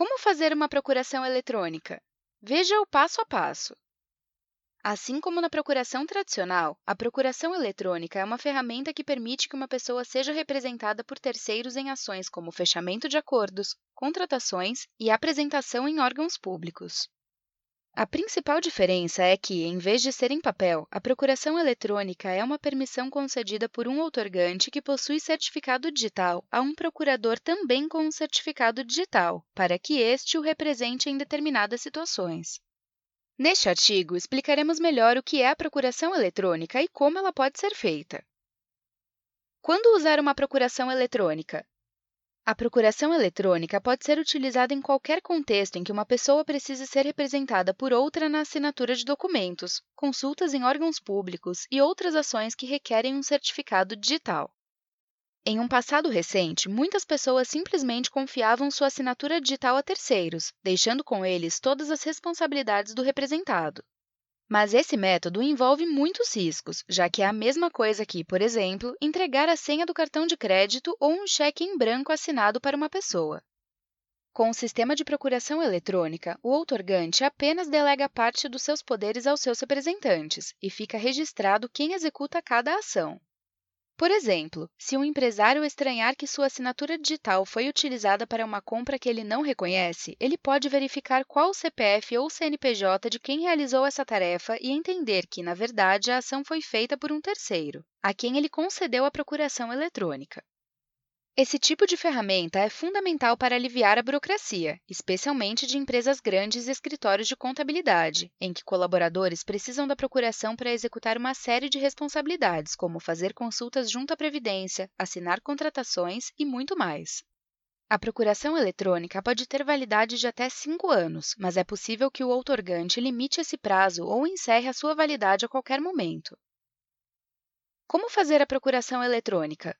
Como fazer uma procuração eletrônica? Veja o passo a passo. Assim como na procuração tradicional, a procuração eletrônica é uma ferramenta que permite que uma pessoa seja representada por terceiros em ações como fechamento de acordos, contratações e apresentação em órgãos públicos. A principal diferença é que, em vez de ser em papel, a procuração eletrônica é uma permissão concedida por um outorgante que possui certificado digital a um procurador também com um certificado digital, para que este o represente em determinadas situações. Neste artigo, explicaremos melhor o que é a procuração eletrônica e como ela pode ser feita. Quando usar uma procuração eletrônica? A procuração eletrônica pode ser utilizada em qualquer contexto em que uma pessoa precise ser representada por outra na assinatura de documentos, consultas em órgãos públicos e outras ações que requerem um certificado digital. Em um passado recente, muitas pessoas simplesmente confiavam sua assinatura digital a terceiros, deixando com eles todas as responsabilidades do representado. Mas esse método envolve muitos riscos, já que é a mesma coisa que, por exemplo, entregar a senha do cartão de crédito ou um cheque em branco assinado para uma pessoa. Com o sistema de procuração eletrônica, o outorgante apenas delega parte dos seus poderes aos seus representantes e fica registrado quem executa cada ação. Por exemplo, se um empresário estranhar que sua assinatura digital foi utilizada para uma compra que ele não reconhece, ele pode verificar qual o CPF ou CNPJ de quem realizou essa tarefa e entender que, na verdade, a ação foi feita por um terceiro, a quem ele concedeu a procuração eletrônica. Esse tipo de ferramenta é fundamental para aliviar a burocracia, especialmente de empresas grandes e escritórios de contabilidade, em que colaboradores precisam da procuração para executar uma série de responsabilidades, como fazer consultas junto à Previdência, assinar contratações e muito mais. A procuração eletrônica pode ter validade de até cinco anos, mas é possível que o outorgante limite esse prazo ou encerre a sua validade a qualquer momento. Como fazer a procuração eletrônica?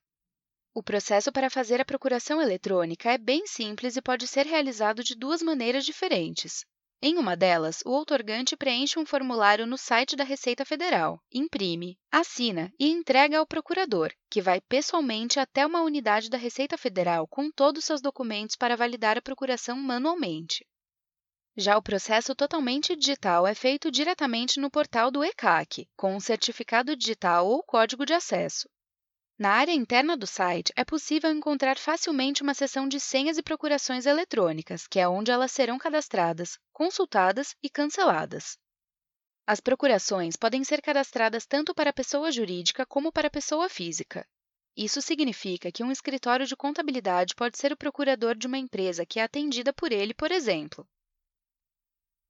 O processo para fazer a procuração eletrônica é bem simples e pode ser realizado de duas maneiras diferentes. Em uma delas, o outorgante preenche um formulário no site da Receita Federal, imprime, assina e entrega ao procurador, que vai pessoalmente até uma unidade da Receita Federal com todos os seus documentos para validar a procuração manualmente. Já o processo totalmente digital é feito diretamente no portal do ECAC, com um certificado digital ou código de acesso. Na área interna do site, é possível encontrar facilmente uma seção de senhas e procurações eletrônicas, que é onde elas serão cadastradas, consultadas e canceladas. As procurações podem ser cadastradas tanto para pessoa jurídica como para pessoa física. Isso significa que um escritório de contabilidade pode ser o procurador de uma empresa que é atendida por ele, por exemplo.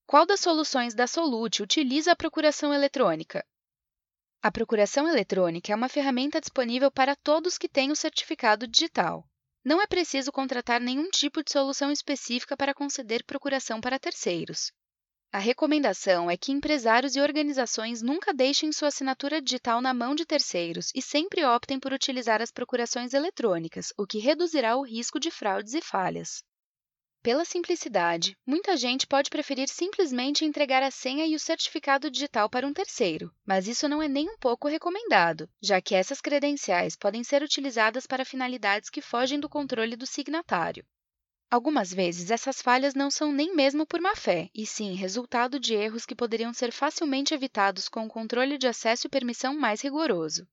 Qual das soluções da Solute utiliza a procuração eletrônica? A procuração eletrônica é uma ferramenta disponível para todos que têm o certificado digital. Não é preciso contratar nenhum tipo de solução específica para conceder procuração para terceiros. A recomendação é que empresários e organizações nunca deixem sua assinatura digital na mão de terceiros e sempre optem por utilizar as procurações eletrônicas, o que reduzirá o risco de fraudes e falhas. Pela simplicidade, muita gente pode preferir simplesmente entregar a senha e o certificado digital para um terceiro, mas isso não é nem um pouco recomendado, já que essas credenciais podem ser utilizadas para finalidades que fogem do controle do signatário. Algumas vezes, essas falhas não são nem mesmo por má fé, e sim resultado de erros que poderiam ser facilmente evitados com um controle de acesso e permissão mais rigoroso.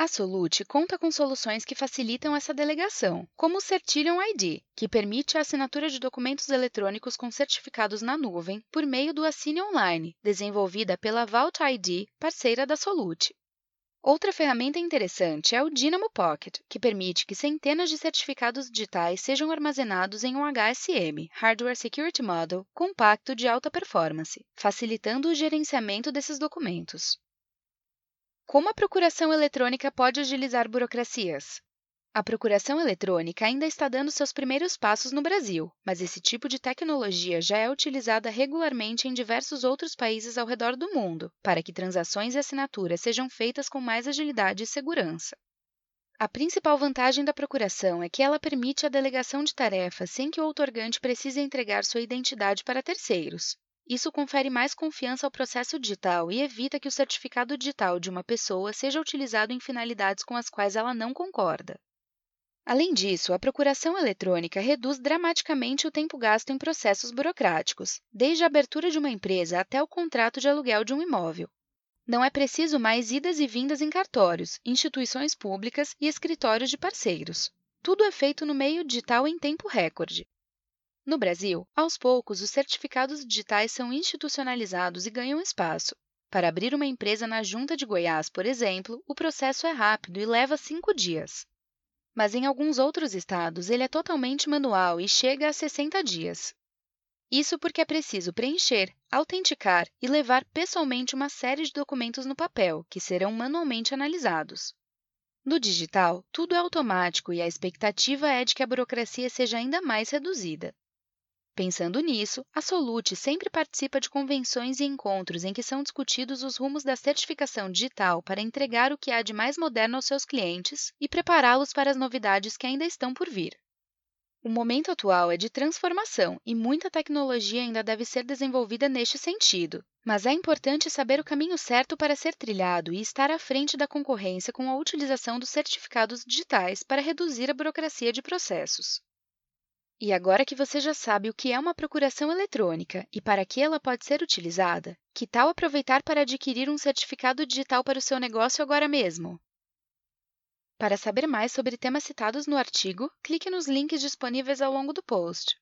A Solute conta com soluções que facilitam essa delegação, como o Certilion ID, que permite a assinatura de documentos eletrônicos com certificados na nuvem por meio do Assine Online, desenvolvida pela Vault ID, parceira da Solute. Outra ferramenta interessante é o Dynamo Pocket, que permite que centenas de certificados digitais sejam armazenados em um HSM, Hardware Security Model, compacto de alta performance, facilitando o gerenciamento desses documentos. Como a procuração eletrônica pode agilizar burocracias? A procuração eletrônica ainda está dando seus primeiros passos no Brasil, mas esse tipo de tecnologia já é utilizada regularmente em diversos outros países ao redor do mundo, para que transações e assinaturas sejam feitas com mais agilidade e segurança. A principal vantagem da procuração é que ela permite a delegação de tarefas sem que o outorgante precise entregar sua identidade para terceiros. Isso confere mais confiança ao processo digital e evita que o certificado digital de uma pessoa seja utilizado em finalidades com as quais ela não concorda. Além disso, a procuração eletrônica reduz dramaticamente o tempo gasto em processos burocráticos, desde a abertura de uma empresa até o contrato de aluguel de um imóvel. Não é preciso mais idas e vindas em cartórios, instituições públicas e escritórios de parceiros. Tudo é feito no meio digital em tempo recorde. No Brasil, aos poucos, os certificados digitais são institucionalizados e ganham espaço. Para abrir uma empresa na Junta de Goiás, por exemplo, o processo é rápido e leva cinco dias mas em alguns outros estados ele é totalmente manual e chega a 60 dias. Isso porque é preciso preencher, autenticar e levar pessoalmente uma série de documentos no papel, que serão manualmente analisados. No digital, tudo é automático e a expectativa é de que a burocracia seja ainda mais reduzida. Pensando nisso, a Solute sempre participa de convenções e encontros em que são discutidos os rumos da certificação digital para entregar o que há de mais moderno aos seus clientes e prepará-los para as novidades que ainda estão por vir. O momento atual é de transformação e muita tecnologia ainda deve ser desenvolvida neste sentido, mas é importante saber o caminho certo para ser trilhado e estar à frente da concorrência com a utilização dos certificados digitais para reduzir a burocracia de processos. E agora que você já sabe o que é uma procuração eletrônica e para que ela pode ser utilizada, que tal aproveitar para adquirir um certificado digital para o seu negócio agora mesmo? Para saber mais sobre temas citados no artigo, clique nos links disponíveis ao longo do post.